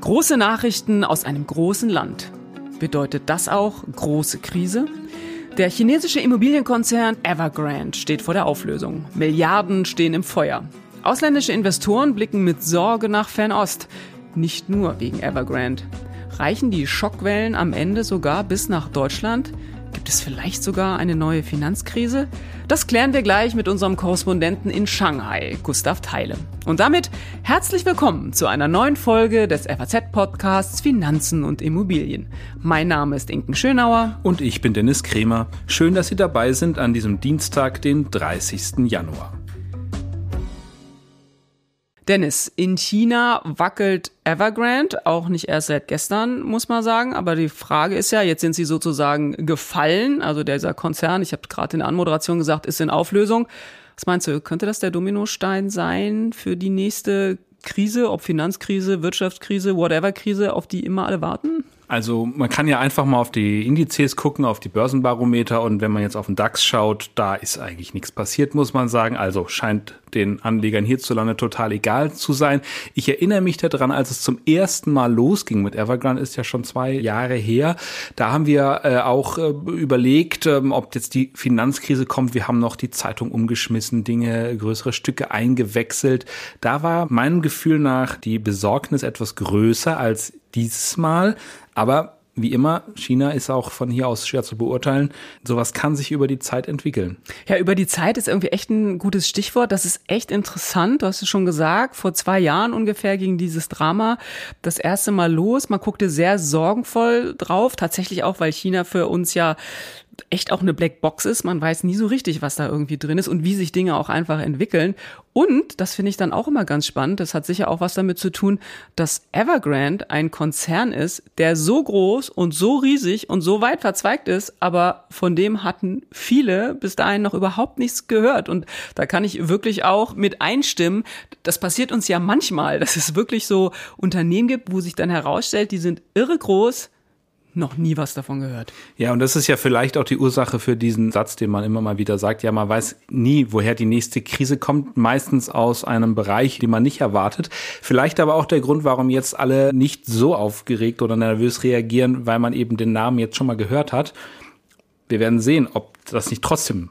Große Nachrichten aus einem großen Land. Bedeutet das auch große Krise? Der chinesische Immobilienkonzern Evergrande steht vor der Auflösung. Milliarden stehen im Feuer. Ausländische Investoren blicken mit Sorge nach Fernost. Nicht nur wegen Evergrande. Reichen die Schockwellen am Ende sogar bis nach Deutschland? Gibt es vielleicht sogar eine neue Finanzkrise? Das klären wir gleich mit unserem Korrespondenten in Shanghai, Gustav Teile. Und damit herzlich willkommen zu einer neuen Folge des FAZ-Podcasts Finanzen und Immobilien. Mein Name ist Inken Schönauer. Und ich bin Dennis Kremer. Schön, dass Sie dabei sind an diesem Dienstag, den 30. Januar. Dennis, in China wackelt Evergrande, auch nicht erst seit gestern, muss man sagen. Aber die Frage ist ja, jetzt sind sie sozusagen gefallen. Also dieser Konzern, ich habe gerade in der Anmoderation gesagt, ist in Auflösung. Was meinst du, könnte das der Dominostein sein für die nächste Krise, ob Finanzkrise, Wirtschaftskrise, whatever Krise, auf die immer alle warten? Also man kann ja einfach mal auf die Indizes gucken, auf die Börsenbarometer und wenn man jetzt auf den DAX schaut, da ist eigentlich nichts passiert, muss man sagen. Also scheint den Anlegern hierzulande total egal zu sein. Ich erinnere mich daran, als es zum ersten Mal losging mit Evergrande, ist ja schon zwei Jahre her. Da haben wir äh, auch äh, überlegt, äh, ob jetzt die Finanzkrise kommt. Wir haben noch die Zeitung umgeschmissen, Dinge, größere Stücke eingewechselt. Da war meinem Gefühl nach die Besorgnis etwas größer als dieses Mal. Aber wie immer, China ist auch von hier aus schwer zu beurteilen. Sowas kann sich über die Zeit entwickeln. Ja, über die Zeit ist irgendwie echt ein gutes Stichwort. Das ist echt interessant. Du hast es schon gesagt. Vor zwei Jahren ungefähr ging dieses Drama das erste Mal los. Man guckte sehr sorgenvoll drauf. Tatsächlich auch, weil China für uns ja echt auch eine Blackbox ist. Man weiß nie so richtig, was da irgendwie drin ist und wie sich Dinge auch einfach entwickeln. Und, das finde ich dann auch immer ganz spannend, das hat sicher auch was damit zu tun, dass Evergrande ein Konzern ist, der so groß und so riesig und so weit verzweigt ist, aber von dem hatten viele bis dahin noch überhaupt nichts gehört. Und da kann ich wirklich auch mit einstimmen. Das passiert uns ja manchmal, dass es wirklich so Unternehmen gibt, wo sich dann herausstellt, die sind irre groß, noch nie was davon gehört. Ja, und das ist ja vielleicht auch die Ursache für diesen Satz, den man immer mal wieder sagt. Ja, man weiß nie, woher die nächste Krise kommt. Meistens aus einem Bereich, den man nicht erwartet. Vielleicht aber auch der Grund, warum jetzt alle nicht so aufgeregt oder nervös reagieren, weil man eben den Namen jetzt schon mal gehört hat. Wir werden sehen, ob das nicht trotzdem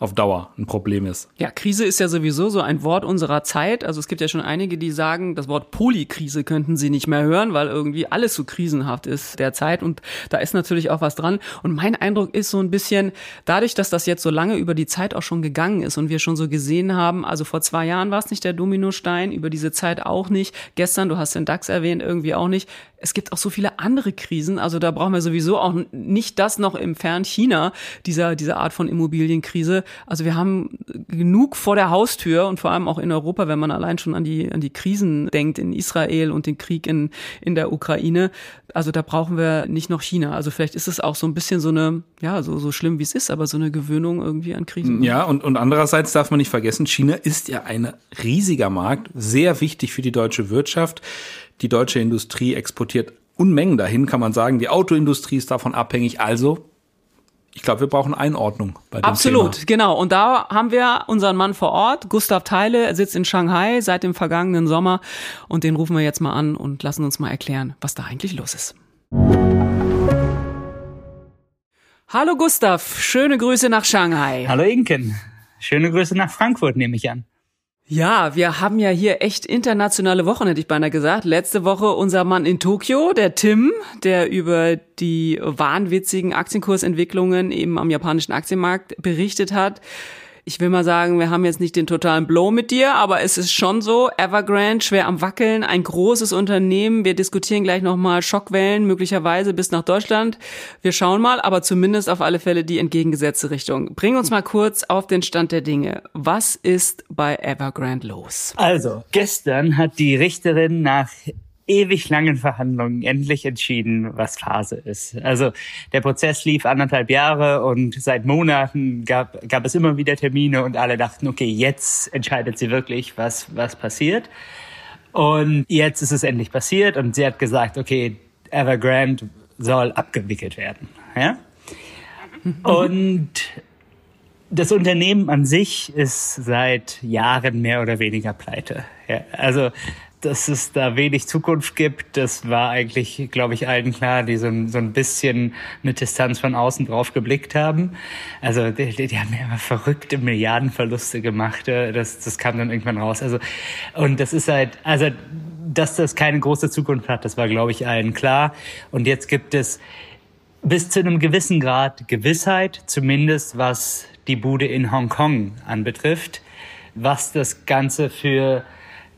auf Dauer ein Problem ist. Ja, Krise ist ja sowieso so ein Wort unserer Zeit. Also es gibt ja schon einige, die sagen, das Wort Polykrise könnten sie nicht mehr hören, weil irgendwie alles so krisenhaft ist derzeit. Und da ist natürlich auch was dran. Und mein Eindruck ist so ein bisschen, dadurch, dass das jetzt so lange über die Zeit auch schon gegangen ist und wir schon so gesehen haben, also vor zwei Jahren war es nicht der Dominostein, über diese Zeit auch nicht. Gestern, du hast den DAX erwähnt, irgendwie auch nicht. Es gibt auch so viele andere Krisen. Also da brauchen wir sowieso auch nicht das noch im Fern China, dieser, dieser Art von Immobilienkrise. Also wir haben genug vor der Haustür und vor allem auch in Europa, wenn man allein schon an die, an die Krisen denkt in Israel und den Krieg in, in der Ukraine. Also da brauchen wir nicht noch China. Also vielleicht ist es auch so ein bisschen so eine, ja, so, so schlimm wie es ist, aber so eine Gewöhnung irgendwie an Krisen. Ja, und, und andererseits darf man nicht vergessen, China ist ja ein riesiger Markt, sehr wichtig für die deutsche Wirtschaft. Die deutsche Industrie exportiert Unmengen dahin, kann man sagen. Die Autoindustrie ist davon abhängig. Also ich glaube, wir brauchen Einordnung bei dem Absolut, Thema. genau. Und da haben wir unseren Mann vor Ort, Gustav Teile, er sitzt in Shanghai seit dem vergangenen Sommer und den rufen wir jetzt mal an und lassen uns mal erklären, was da eigentlich los ist. Hallo Gustav, schöne Grüße nach Shanghai. Hallo Inken, schöne Grüße nach Frankfurt nehme ich an. Ja, wir haben ja hier echt internationale Wochen, hätte ich beinahe gesagt. Letzte Woche unser Mann in Tokio, der Tim, der über die wahnwitzigen Aktienkursentwicklungen eben am japanischen Aktienmarkt berichtet hat ich will mal sagen, wir haben jetzt nicht den totalen Blow mit dir, aber es ist schon so, Evergrande schwer am Wackeln, ein großes Unternehmen. Wir diskutieren gleich nochmal Schockwellen, möglicherweise bis nach Deutschland. Wir schauen mal, aber zumindest auf alle Fälle die entgegengesetzte Richtung. Bring uns mal kurz auf den Stand der Dinge. Was ist bei Evergrande los? Also, gestern hat die Richterin nach ewig langen Verhandlungen endlich entschieden, was Phase ist. Also der Prozess lief anderthalb Jahre und seit Monaten gab, gab es immer wieder Termine und alle dachten, okay, jetzt entscheidet sie wirklich, was, was passiert. Und jetzt ist es endlich passiert und sie hat gesagt, okay, Evergrande soll abgewickelt werden. Ja? Und das Unternehmen an sich ist seit Jahren mehr oder weniger pleite. Ja, also dass es da wenig Zukunft gibt, das war eigentlich, glaube ich, allen klar, die so, so ein bisschen mit Distanz von außen drauf geblickt haben. Also die, die haben ja immer verrückte Milliardenverluste gemacht. Das, das kam dann irgendwann raus. Also und das ist halt, also dass das keine große Zukunft hat, das war, glaube ich, allen klar. Und jetzt gibt es bis zu einem gewissen Grad Gewissheit, zumindest was die Bude in Hongkong anbetrifft, was das Ganze für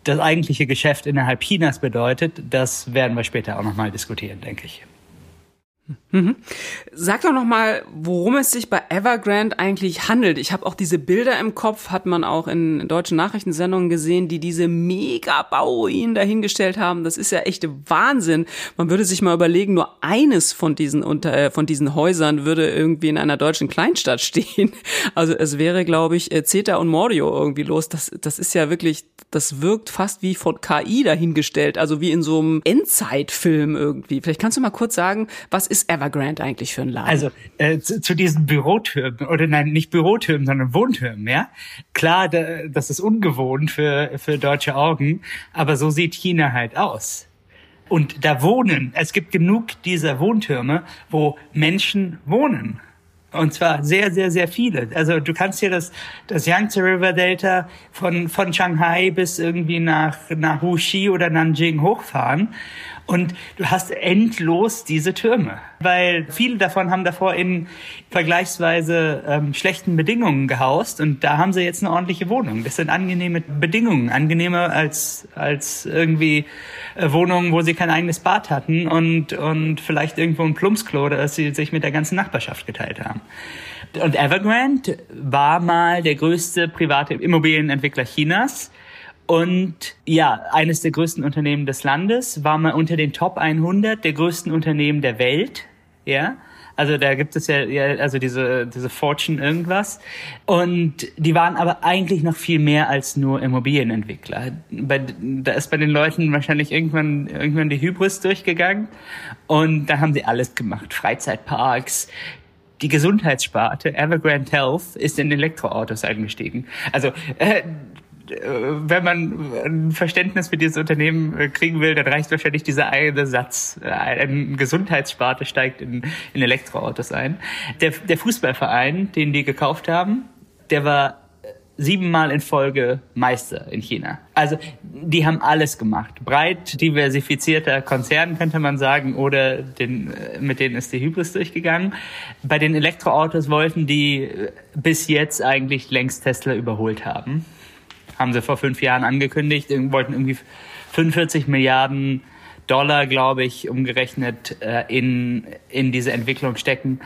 das eigentliche Geschäft innerhalb Chinas bedeutet, das werden wir später auch nochmal diskutieren, denke ich. Mhm. Sag doch noch mal, worum es sich bei Evergrande eigentlich handelt. Ich habe auch diese Bilder im Kopf, hat man auch in deutschen Nachrichtensendungen gesehen, die diese Mega-Bauruinen dahingestellt haben. Das ist ja echt Wahnsinn. Man würde sich mal überlegen, nur eines von diesen unter äh, von diesen Häusern würde irgendwie in einer deutschen Kleinstadt stehen. Also es wäre, glaube ich, äh, Zeta und Mordio irgendwie los. Das das ist ja wirklich, das wirkt fast wie von KI dahingestellt, also wie in so einem Endzeitfilm irgendwie. Vielleicht kannst du mal kurz sagen, was ist ist Evergrande eigentlich für ein Laden? Also äh, zu, zu diesen Bürotürmen oder nein, nicht Bürotürmen, sondern Wohntürmen, ja. Klar, da, das ist ungewohnt für für deutsche Augen, aber so sieht China halt aus. Und da wohnen, es gibt genug dieser Wohntürme, wo Menschen wohnen. Und zwar sehr, sehr, sehr viele. Also du kannst hier das, das Yangtze River Delta von, von Shanghai bis irgendwie nach, nach Wuxi oder Nanjing hochfahren. Und du hast endlos diese Türme, weil viele davon haben davor in vergleichsweise ähm, schlechten Bedingungen gehaust und da haben sie jetzt eine ordentliche Wohnung. Das sind angenehme Bedingungen, angenehmer als als irgendwie äh, Wohnungen, wo sie kein eigenes Bad hatten und und vielleicht irgendwo ein Plumpsklo, das sie sich mit der ganzen Nachbarschaft geteilt haben. Und Evergrande war mal der größte private Immobilienentwickler Chinas und ja, eines der größten Unternehmen des Landes war mal unter den Top 100 der größten Unternehmen der Welt. Ja, also da gibt es ja, ja also diese, diese Fortune irgendwas. Und die waren aber eigentlich noch viel mehr als nur Immobilienentwickler. Bei, da ist bei den Leuten wahrscheinlich irgendwann, irgendwann die Hybris durchgegangen. Und da haben sie alles gemacht. Freizeitparks, die Gesundheitssparte, Evergrande Health, ist in Elektroautos eingestiegen. Also äh, wenn man ein Verständnis für dieses Unternehmen äh, kriegen will, dann reicht wahrscheinlich dieser eine Satz. Äh, ein Gesundheitssparte steigt in, in Elektroautos ein. Der, der Fußballverein, den die gekauft haben, der war siebenmal in Folge Meister in China. Also die haben alles gemacht. Breit diversifizierter Konzern könnte man sagen, oder den, äh, mit denen ist die Hybris durchgegangen. Bei den Elektroautos wollten die bis jetzt eigentlich längst Tesla überholt haben haben sie vor fünf Jahren angekündigt, wollten irgendwie 45 Milliarden Dollar, glaube ich, umgerechnet äh, in, in diese Entwicklung stecken.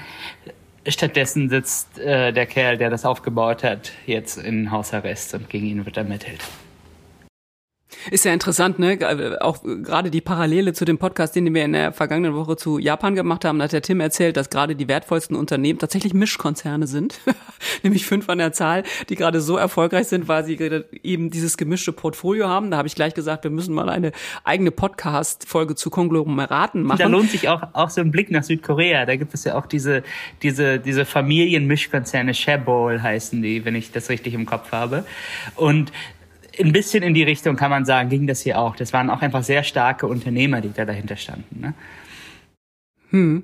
Stattdessen sitzt äh, der Kerl, der das aufgebaut hat, jetzt in Hausarrest und gegen ihn wird ermittelt. Ist ja interessant, ne? Auch gerade die Parallele zu dem Podcast, den wir in der vergangenen Woche zu Japan gemacht haben, da hat der Tim erzählt, dass gerade die wertvollsten Unternehmen tatsächlich Mischkonzerne sind, nämlich fünf an der Zahl, die gerade so erfolgreich sind, weil sie eben dieses gemischte Portfolio haben. Da habe ich gleich gesagt, wir müssen mal eine eigene Podcast-Folge zu Konglomeraten machen. Da lohnt sich auch, auch so ein Blick nach Südkorea. Da gibt es ja auch diese, diese, diese Familienmischkonzerne, Shebol heißen die, wenn ich das richtig im Kopf habe. Und ein bisschen in die Richtung kann man sagen, ging das hier auch. Das waren auch einfach sehr starke Unternehmer, die da dahinter standen. Ne? Hm.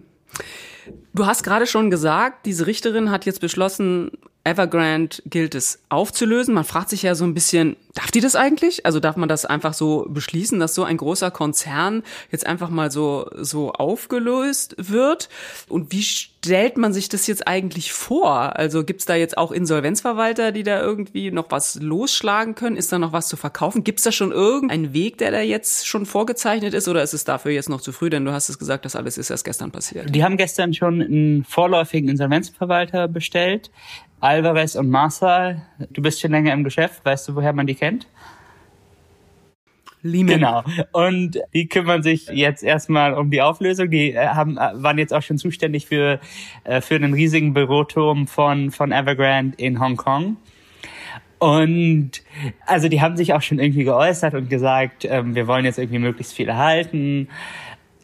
Du hast gerade schon gesagt, diese Richterin hat jetzt beschlossen, Evergrande gilt es aufzulösen. Man fragt sich ja so ein bisschen, darf die das eigentlich? Also darf man das einfach so beschließen, dass so ein großer Konzern jetzt einfach mal so, so aufgelöst wird? Und wie stellt man sich das jetzt eigentlich vor? Also gibt's da jetzt auch Insolvenzverwalter, die da irgendwie noch was losschlagen können? Ist da noch was zu verkaufen? Gibt's da schon irgendeinen Weg, der da jetzt schon vorgezeichnet ist? Oder ist es dafür jetzt noch zu früh? Denn du hast es gesagt, das alles ist erst gestern passiert. Die haben gestern schon einen vorläufigen Insolvenzverwalter bestellt. Alvarez und Marsal, du bist schon länger im Geschäft, weißt du, woher man die kennt? Lehman. Genau. Und die kümmern sich jetzt erstmal um die Auflösung. Die äh, haben, äh, waren jetzt auch schon zuständig für, äh, für einen riesigen Büroturm von, von Evergrande in Hongkong. Und also die haben sich auch schon irgendwie geäußert und gesagt, ähm, wir wollen jetzt irgendwie möglichst viel erhalten.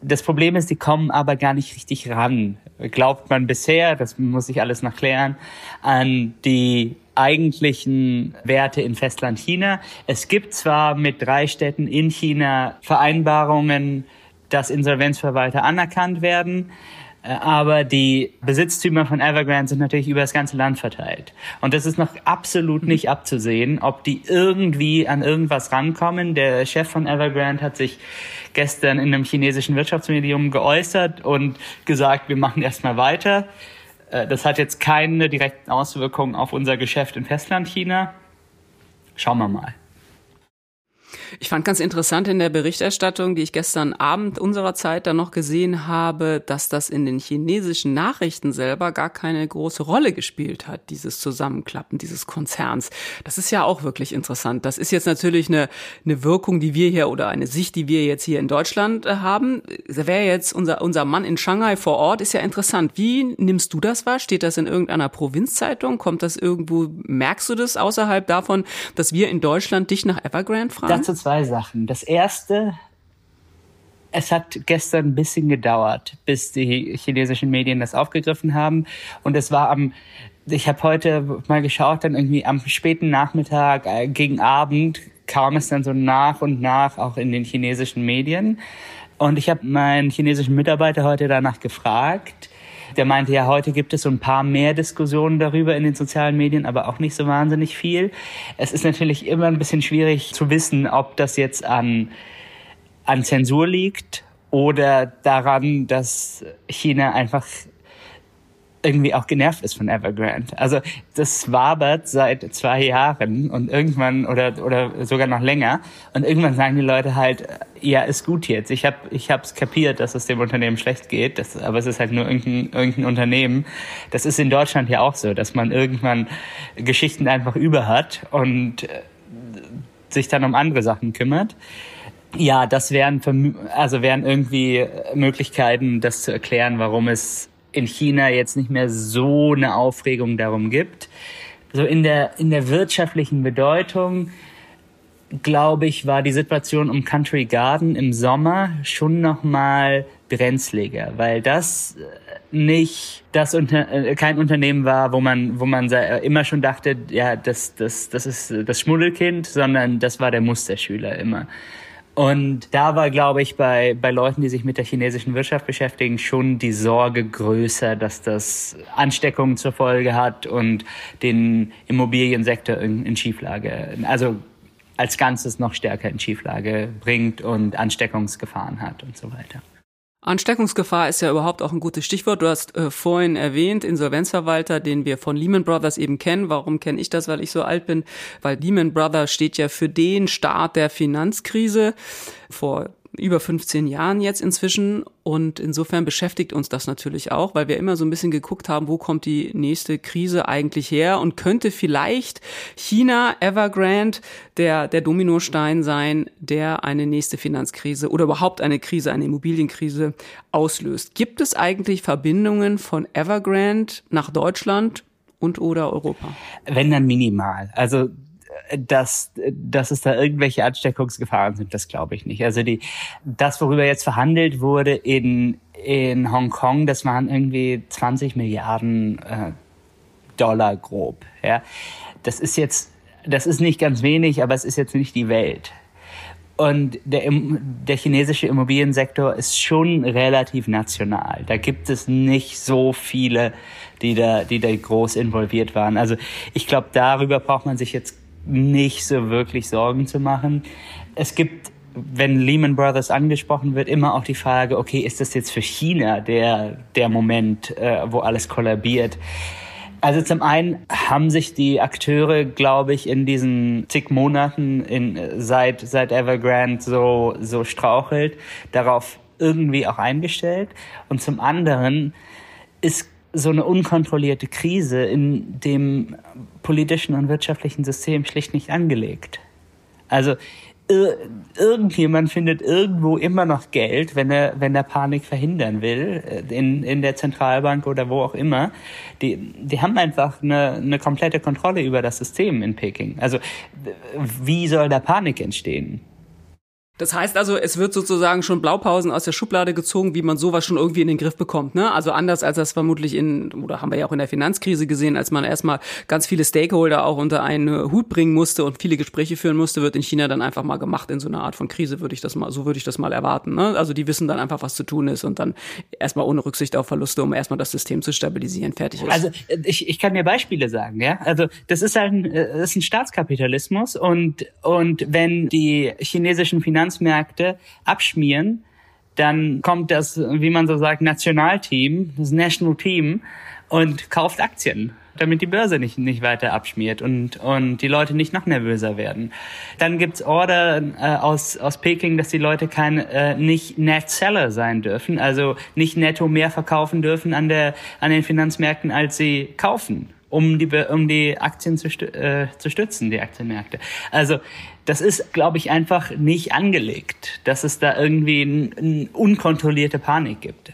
Das Problem ist, die kommen aber gar nicht richtig ran, glaubt man bisher, das muss ich alles noch klären, an die eigentlichen Werte in Festland China. Es gibt zwar mit drei Städten in China Vereinbarungen, dass Insolvenzverwalter anerkannt werden, äh, aber die Besitztümer von Evergrande sind natürlich über das ganze Land verteilt. Und das ist noch absolut nicht abzusehen, ob die irgendwie an irgendwas rankommen. Der Chef von Evergrande hat sich gestern in einem chinesischen Wirtschaftsmedium geäußert und gesagt, wir machen erstmal weiter. Äh, das hat jetzt keine direkten Auswirkungen auf unser Geschäft in Festlandchina. Schauen wir mal. Ich fand ganz interessant in der Berichterstattung, die ich gestern Abend unserer Zeit dann noch gesehen habe, dass das in den chinesischen Nachrichten selber gar keine große Rolle gespielt hat, dieses Zusammenklappen dieses Konzerns. Das ist ja auch wirklich interessant. Das ist jetzt natürlich eine, eine Wirkung, die wir hier oder eine Sicht, die wir jetzt hier in Deutschland äh, haben. Wäre jetzt unser, unser Mann in Shanghai vor Ort, ist ja interessant. Wie nimmst du das wahr? Steht das in irgendeiner Provinzzeitung? Kommt das irgendwo, merkst du das außerhalb davon, dass wir in Deutschland dich nach Evergrande fragen? Zwei Sachen. Das erste, es hat gestern ein bisschen gedauert, bis die chinesischen Medien das aufgegriffen haben. Und es war am, ich habe heute mal geschaut, dann irgendwie am späten Nachmittag, äh, gegen Abend kam es dann so nach und nach auch in den chinesischen Medien. Und ich habe meinen chinesischen Mitarbeiter heute danach gefragt, der meinte, ja, heute gibt es so ein paar mehr Diskussionen darüber in den sozialen Medien, aber auch nicht so wahnsinnig viel. Es ist natürlich immer ein bisschen schwierig zu wissen, ob das jetzt an, an Zensur liegt oder daran, dass China einfach irgendwie auch genervt ist von Evergrande. Also das wabert seit zwei Jahren und irgendwann oder oder sogar noch länger und irgendwann sagen die Leute halt, ja ist gut jetzt. Ich habe ich hab's kapiert, dass es dem Unternehmen schlecht geht, das, aber es ist halt nur irgendein, irgendein Unternehmen. Das ist in Deutschland ja auch so, dass man irgendwann Geschichten einfach über hat und äh, sich dann um andere Sachen kümmert. Ja, das wären also wären irgendwie Möglichkeiten, das zu erklären, warum es in China jetzt nicht mehr so eine Aufregung darum gibt. So in der, in der wirtschaftlichen Bedeutung, glaube ich, war die Situation um Country Garden im Sommer schon nochmal brenzliger, weil das äh, nicht das unter, äh, kein Unternehmen war, wo man wo man immer schon dachte, ja, das das das ist das Schmuddelkind, sondern das war der Musterschüler immer. Und da war, glaube ich, bei, bei Leuten, die sich mit der chinesischen Wirtschaft beschäftigen, schon die Sorge größer, dass das Ansteckungen zur Folge hat und den Immobiliensektor in, in Schieflage, also als Ganzes noch stärker in Schieflage bringt und Ansteckungsgefahren hat und so weiter. Ansteckungsgefahr ist ja überhaupt auch ein gutes Stichwort. Du hast äh, vorhin erwähnt, Insolvenzverwalter, den wir von Lehman Brothers eben kennen. Warum kenne ich das? Weil ich so alt bin. Weil Lehman Brothers steht ja für den Start der Finanzkrise vor über 15 Jahren jetzt inzwischen und insofern beschäftigt uns das natürlich auch, weil wir immer so ein bisschen geguckt haben, wo kommt die nächste Krise eigentlich her und könnte vielleicht China, Evergrande, der, der Dominostein sein, der eine nächste Finanzkrise oder überhaupt eine Krise, eine Immobilienkrise auslöst. Gibt es eigentlich Verbindungen von Evergrande nach Deutschland und oder Europa? Wenn dann minimal. Also dass, dass es da irgendwelche Ansteckungsgefahren sind, das glaube ich nicht. Also die, das, worüber jetzt verhandelt wurde in, in Hongkong, das waren irgendwie 20 Milliarden äh, Dollar grob. Ja, das ist jetzt, das ist nicht ganz wenig, aber es ist jetzt nicht die Welt. Und der, der chinesische Immobiliensektor ist schon relativ national. Da gibt es nicht so viele, die da, die da groß involviert waren. Also ich glaube, darüber braucht man sich jetzt nicht so wirklich Sorgen zu machen. Es gibt wenn Lehman Brothers angesprochen wird, immer auch die Frage, okay, ist das jetzt für China der, der Moment, äh, wo alles kollabiert? Also zum einen haben sich die Akteure, glaube ich, in diesen zig Monaten in, seit, seit Evergrande so, so strauchelt, darauf irgendwie auch eingestellt. Und zum anderen ist so eine unkontrollierte Krise in dem politischen und wirtschaftlichen System schlicht nicht angelegt. Also ir irgendjemand findet irgendwo immer noch Geld, wenn er, wenn er Panik verhindern will, äh, in, in der Zentralbank oder wo auch immer. Die, die haben einfach eine, eine komplette Kontrolle über das System in Peking. Also wie soll da Panik entstehen? Das heißt also, es wird sozusagen schon Blaupausen aus der Schublade gezogen, wie man sowas schon irgendwie in den Griff bekommt. Ne? Also anders als das vermutlich in, oder haben wir ja auch in der Finanzkrise gesehen, als man erstmal ganz viele Stakeholder auch unter einen Hut bringen musste und viele Gespräche führen musste, wird in China dann einfach mal gemacht in so einer Art von Krise, würde ich das mal, so würde ich das mal erwarten. Ne? Also die wissen dann einfach, was zu tun ist und dann erstmal ohne Rücksicht auf Verluste, um erstmal das System zu stabilisieren, fertig ist. Also ich, ich kann mir Beispiele sagen, ja. Also das ist ein, das ist ein Staatskapitalismus und, und wenn die chinesischen Finanz Finanzmärkte abschmieren, dann kommt das, wie man so sagt, Nationalteam, das National Team und kauft Aktien, damit die Börse nicht, nicht weiter abschmiert und, und die Leute nicht noch nervöser werden. Dann gibt's Order äh, aus, aus Peking, dass die Leute kein, äh, nicht Net Seller sein dürfen, also nicht netto mehr verkaufen dürfen an, der, an den Finanzmärkten, als sie kaufen um die, um die Aktien zu, äh, zu stützen, die Aktienmärkte. Also das ist, glaube ich, einfach nicht angelegt, dass es da irgendwie eine unkontrollierte Panik gibt.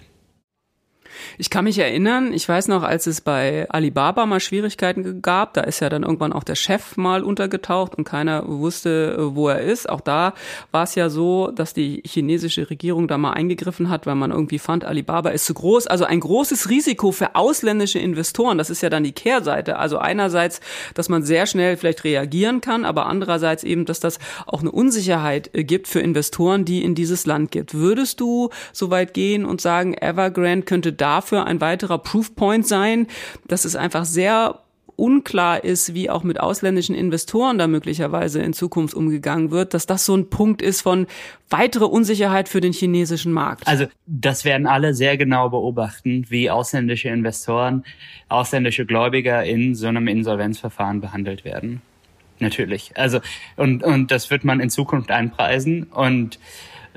Ich kann mich erinnern, ich weiß noch, als es bei Alibaba mal Schwierigkeiten gab, da ist ja dann irgendwann auch der Chef mal untergetaucht und keiner wusste, wo er ist. Auch da war es ja so, dass die chinesische Regierung da mal eingegriffen hat, weil man irgendwie fand, Alibaba ist zu groß. Also ein großes Risiko für ausländische Investoren. Das ist ja dann die Kehrseite. Also einerseits, dass man sehr schnell vielleicht reagieren kann, aber andererseits eben, dass das auch eine Unsicherheit äh, gibt für Investoren, die in dieses Land gibt. Würdest du so weit gehen und sagen, Evergrande könnte dafür ein weiterer Proofpoint sein, dass es einfach sehr unklar ist, wie auch mit ausländischen Investoren da möglicherweise in Zukunft umgegangen wird, dass das so ein Punkt ist von weitere Unsicherheit für den chinesischen Markt. Also das werden alle sehr genau beobachten, wie ausländische Investoren, ausländische Gläubiger in so einem Insolvenzverfahren behandelt werden. Natürlich. Also und und das wird man in Zukunft einpreisen und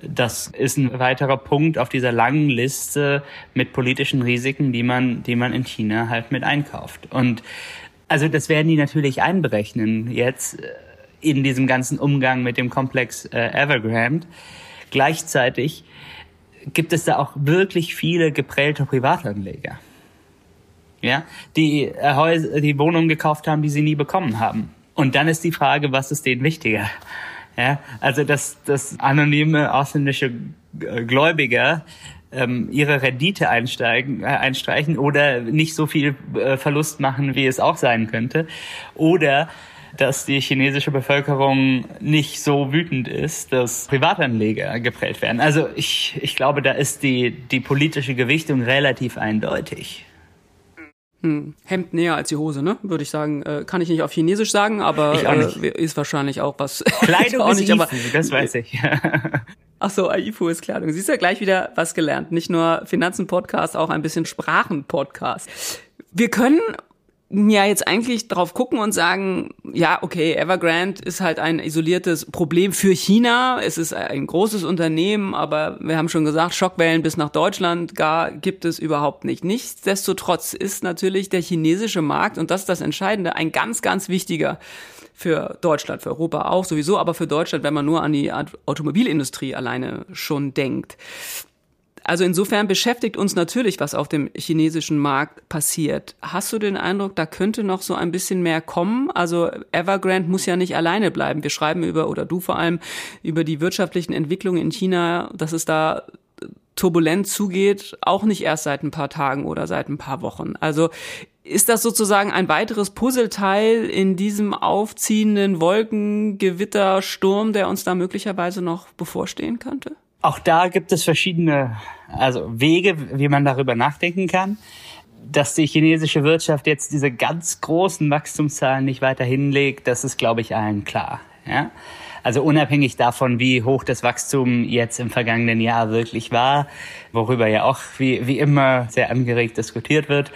das ist ein weiterer Punkt auf dieser langen Liste mit politischen Risiken, die man, die man in China halt mit einkauft. Und also das werden die natürlich einberechnen jetzt äh, in diesem ganzen Umgang mit dem Komplex äh, Evergrande. Gleichzeitig gibt es da auch wirklich viele geprellte Privatanleger, ja, die äh, Häuser, die Wohnungen gekauft haben, die sie nie bekommen haben. Und dann ist die Frage, was ist denen wichtiger? Ja, also dass, dass anonyme ausländische Gläubiger ähm, ihre Rendite einsteigen, äh, einstreichen oder nicht so viel äh, Verlust machen, wie es auch sein könnte. Oder dass die chinesische Bevölkerung nicht so wütend ist, dass Privatanleger geprellt werden. Also ich, ich glaube, da ist die, die politische Gewichtung relativ eindeutig. Hm, Hemd näher als die Hose, ne? Würde ich sagen. Äh, kann ich nicht auf Chinesisch sagen, aber äh, ist wahrscheinlich auch was. Kleidung auch nicht, ist aber, das weiß ich. Ach so, AIFU ist Kleidung. Siehst ja gleich wieder was gelernt. Nicht nur Finanzen-Podcast, auch ein bisschen Sprachen-Podcast. Wir können ja jetzt eigentlich drauf gucken und sagen, ja, okay, Evergrande ist halt ein isoliertes Problem für China. Es ist ein großes Unternehmen, aber wir haben schon gesagt, Schockwellen bis nach Deutschland gar gibt es überhaupt nicht. Nichtsdestotrotz ist natürlich der chinesische Markt, und das ist das Entscheidende, ein ganz, ganz wichtiger für Deutschland, für Europa auch sowieso, aber für Deutschland, wenn man nur an die Automobilindustrie alleine schon denkt. Also insofern beschäftigt uns natürlich, was auf dem chinesischen Markt passiert. Hast du den Eindruck, da könnte noch so ein bisschen mehr kommen? Also Evergrande muss ja nicht alleine bleiben. Wir schreiben über, oder du vor allem, über die wirtschaftlichen Entwicklungen in China, dass es da turbulent zugeht, auch nicht erst seit ein paar Tagen oder seit ein paar Wochen. Also ist das sozusagen ein weiteres Puzzleteil in diesem aufziehenden Wolkengewittersturm, der uns da möglicherweise noch bevorstehen könnte? Auch da gibt es verschiedene also Wege, wie man darüber nachdenken kann. Dass die chinesische Wirtschaft jetzt diese ganz großen Wachstumszahlen nicht weiter hinlegt, das ist, glaube ich, allen klar. Ja? Also unabhängig davon, wie hoch das Wachstum jetzt im vergangenen Jahr wirklich war, worüber ja auch wie, wie immer sehr angeregt diskutiert wird,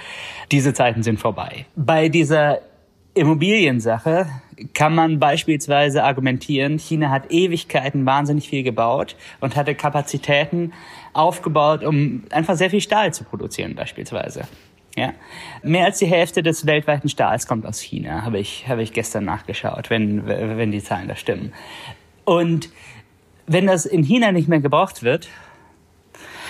diese Zeiten sind vorbei. Bei dieser Immobiliensache kann man beispielsweise argumentieren, China hat Ewigkeiten wahnsinnig viel gebaut und hatte Kapazitäten aufgebaut, um einfach sehr viel Stahl zu produzieren beispielsweise. Ja, mehr als die Hälfte des weltweiten Stahls kommt aus China, habe ich habe ich gestern nachgeschaut, wenn wenn die Zahlen da stimmen. Und wenn das in China nicht mehr gebraucht wird,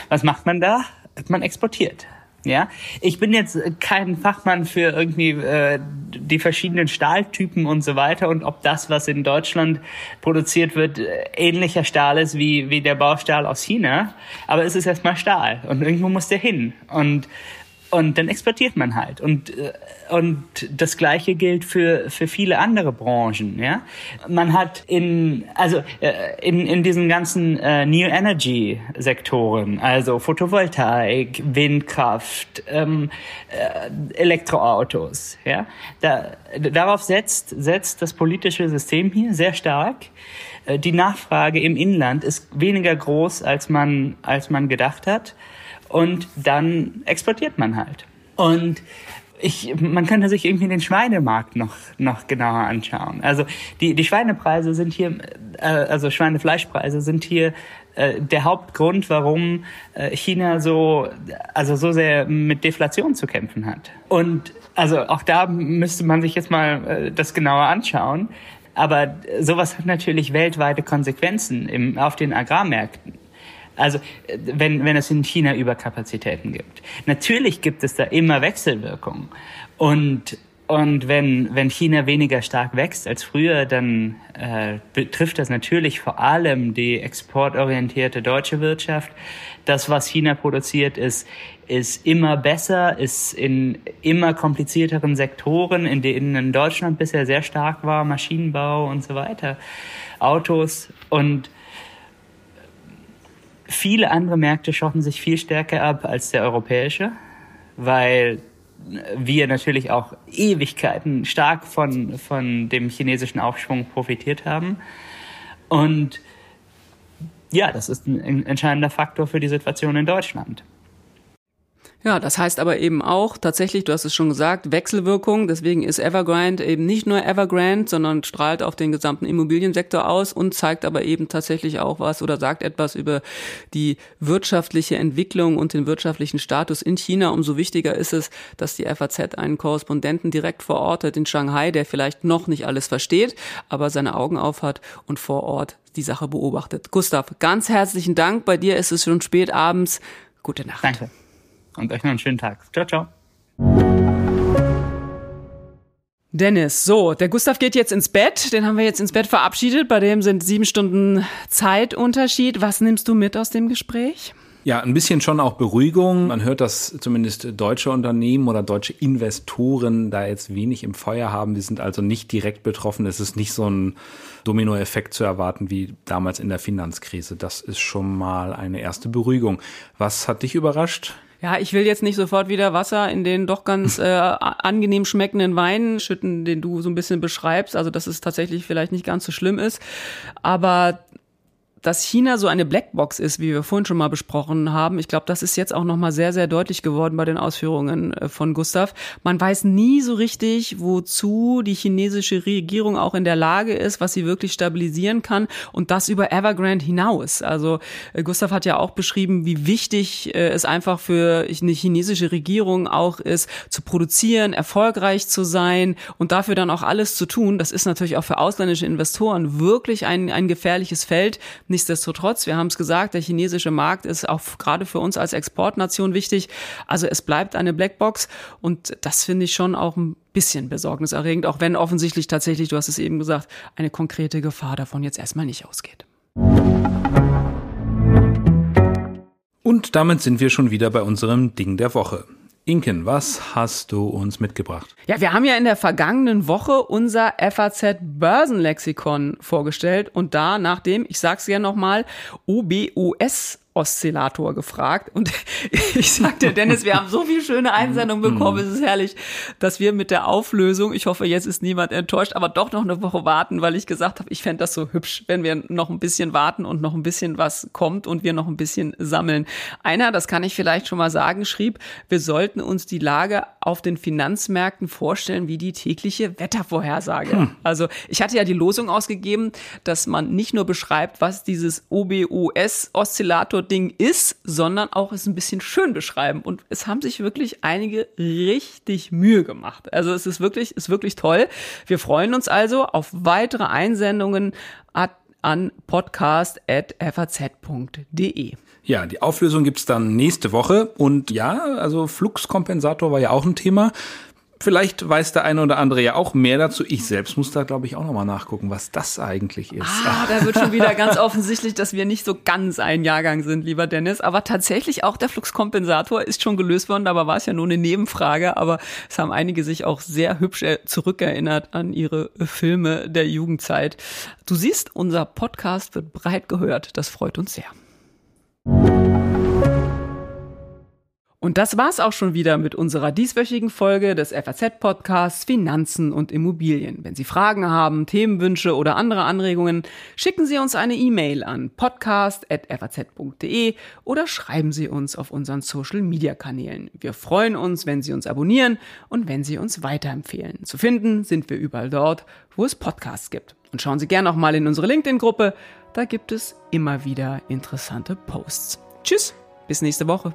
was macht man da? Man exportiert. Ja, ich bin jetzt kein Fachmann für irgendwie äh, die verschiedenen Stahltypen und so weiter und ob das, was in Deutschland produziert wird, äh, ähnlicher Stahl ist wie wie der Baustahl aus China. Aber es ist erstmal Stahl und irgendwo muss der hin und und dann exportiert man halt. Und, äh, und das Gleiche gilt für, für viele andere Branchen, ja. Man hat in, also, äh, in, in diesen ganzen äh, New Energy Sektoren, also Photovoltaik, Windkraft, ähm, äh, Elektroautos, ja. Da, darauf setzt, setzt das politische System hier sehr stark. Äh, die Nachfrage im Inland ist weniger groß, als man, als man gedacht hat und dann exportiert man halt. Und ich, man könnte sich irgendwie den Schweinemarkt noch, noch genauer anschauen. Also die, die Schweinepreise sind hier, äh, also Schweinefleischpreise sind hier äh, der Hauptgrund, warum äh, China so, also so sehr mit Deflation zu kämpfen hat. Und also auch da müsste man sich jetzt mal äh, das genauer anschauen. Aber sowas hat natürlich weltweite Konsequenzen im, auf den Agrarmärkten. Also wenn, wenn es in China Überkapazitäten gibt. Natürlich gibt es da immer Wechselwirkungen. Und, und wenn, wenn China weniger stark wächst als früher, dann äh, betrifft das natürlich vor allem die exportorientierte deutsche Wirtschaft. Das, was China produziert, ist, ist immer besser, ist in immer komplizierteren Sektoren, in denen Deutschland bisher sehr stark war, Maschinenbau und so weiter, Autos und Viele andere Märkte schotten sich viel stärker ab als der europäische, weil wir natürlich auch Ewigkeiten stark von, von dem chinesischen Aufschwung profitiert haben. Und ja, das ist ein entscheidender Faktor für die Situation in Deutschland. Ja, das heißt aber eben auch tatsächlich, du hast es schon gesagt, Wechselwirkung. Deswegen ist Evergrande eben nicht nur Evergrande, sondern strahlt auf den gesamten Immobiliensektor aus und zeigt aber eben tatsächlich auch was oder sagt etwas über die wirtschaftliche Entwicklung und den wirtschaftlichen Status in China. Umso wichtiger ist es, dass die FAZ einen Korrespondenten direkt vor Ort hat in Shanghai, der vielleicht noch nicht alles versteht, aber seine Augen auf hat und vor Ort die Sache beobachtet. Gustav, ganz herzlichen Dank. Bei dir ist es schon spät abends. Gute Nacht. Danke und euch noch einen schönen Tag. Ciao, ciao. Dennis, so, der Gustav geht jetzt ins Bett. Den haben wir jetzt ins Bett verabschiedet. Bei dem sind sieben Stunden Zeitunterschied. Was nimmst du mit aus dem Gespräch? Ja, ein bisschen schon auch Beruhigung. Man hört, dass zumindest deutsche Unternehmen oder deutsche Investoren da jetzt wenig im Feuer haben. Wir sind also nicht direkt betroffen. Es ist nicht so ein Dominoeffekt zu erwarten wie damals in der Finanzkrise. Das ist schon mal eine erste Beruhigung. Was hat dich überrascht? Ja, ich will jetzt nicht sofort wieder Wasser in den doch ganz äh, angenehm schmeckenden Wein schütten, den du so ein bisschen beschreibst. Also, dass es tatsächlich vielleicht nicht ganz so schlimm ist. Aber dass China so eine Blackbox ist, wie wir vorhin schon mal besprochen haben, ich glaube, das ist jetzt auch noch mal sehr, sehr deutlich geworden bei den Ausführungen äh, von Gustav. Man weiß nie so richtig, wozu die chinesische Regierung auch in der Lage ist, was sie wirklich stabilisieren kann und das über Evergrande hinaus. Also äh, Gustav hat ja auch beschrieben, wie wichtig äh, es einfach für eine chinesische Regierung auch ist, zu produzieren, erfolgreich zu sein und dafür dann auch alles zu tun. Das ist natürlich auch für ausländische Investoren wirklich ein, ein gefährliches Feld Nichtsdestotrotz, wir haben es gesagt, der chinesische Markt ist auch gerade für uns als Exportnation wichtig. Also es bleibt eine Blackbox und das finde ich schon auch ein bisschen besorgniserregend, auch wenn offensichtlich tatsächlich, du hast es eben gesagt, eine konkrete Gefahr davon jetzt erstmal nicht ausgeht. Und damit sind wir schon wieder bei unserem Ding der Woche. Inken, was hast du uns mitgebracht? Ja, wir haben ja in der vergangenen Woche unser FAZ Börsenlexikon vorgestellt und da nach dem, ich sag's ja nochmal, OBOS Oszillator gefragt. Und ich sagte, Dennis, wir haben so viel schöne Einsendungen bekommen, es ist herrlich, dass wir mit der Auflösung, ich hoffe, jetzt ist niemand enttäuscht, aber doch noch eine Woche warten, weil ich gesagt habe, ich fände das so hübsch, wenn wir noch ein bisschen warten und noch ein bisschen was kommt und wir noch ein bisschen sammeln. Einer, das kann ich vielleicht schon mal sagen, schrieb, wir sollten uns die Lage auf den Finanzmärkten vorstellen wie die tägliche Wettervorhersage. Hm. Also ich hatte ja die Losung ausgegeben, dass man nicht nur beschreibt, was dieses OBOS-Oszillator Ding ist, sondern auch es ein bisschen schön beschreiben. Und es haben sich wirklich einige richtig Mühe gemacht. Also es ist wirklich, ist wirklich toll. Wir freuen uns also auf weitere Einsendungen an podcast.faz.de. Ja, die Auflösung gibt's dann nächste Woche. Und ja, also Fluxkompensator war ja auch ein Thema. Vielleicht weiß der eine oder andere ja auch mehr dazu. Ich selbst muss da, glaube ich, auch nochmal nachgucken, was das eigentlich ist. Ah, da wird schon wieder ganz offensichtlich, dass wir nicht so ganz ein Jahrgang sind, lieber Dennis. Aber tatsächlich auch der Fluxkompensator ist schon gelöst worden. Dabei war es ja nur eine Nebenfrage. Aber es haben einige sich auch sehr hübsch äh, zurückerinnert an ihre Filme der Jugendzeit. Du siehst, unser Podcast wird breit gehört. Das freut uns sehr. Und das war's auch schon wieder mit unserer dieswöchigen Folge des FAZ-Podcasts Finanzen und Immobilien. Wenn Sie Fragen haben, Themenwünsche oder andere Anregungen, schicken Sie uns eine E-Mail an podcast.faz.de oder schreiben Sie uns auf unseren Social-Media-Kanälen. Wir freuen uns, wenn Sie uns abonnieren und wenn Sie uns weiterempfehlen. Zu finden sind wir überall dort, wo es Podcasts gibt. Und schauen Sie gerne auch mal in unsere LinkedIn-Gruppe. Da gibt es immer wieder interessante Posts. Tschüss, bis nächste Woche.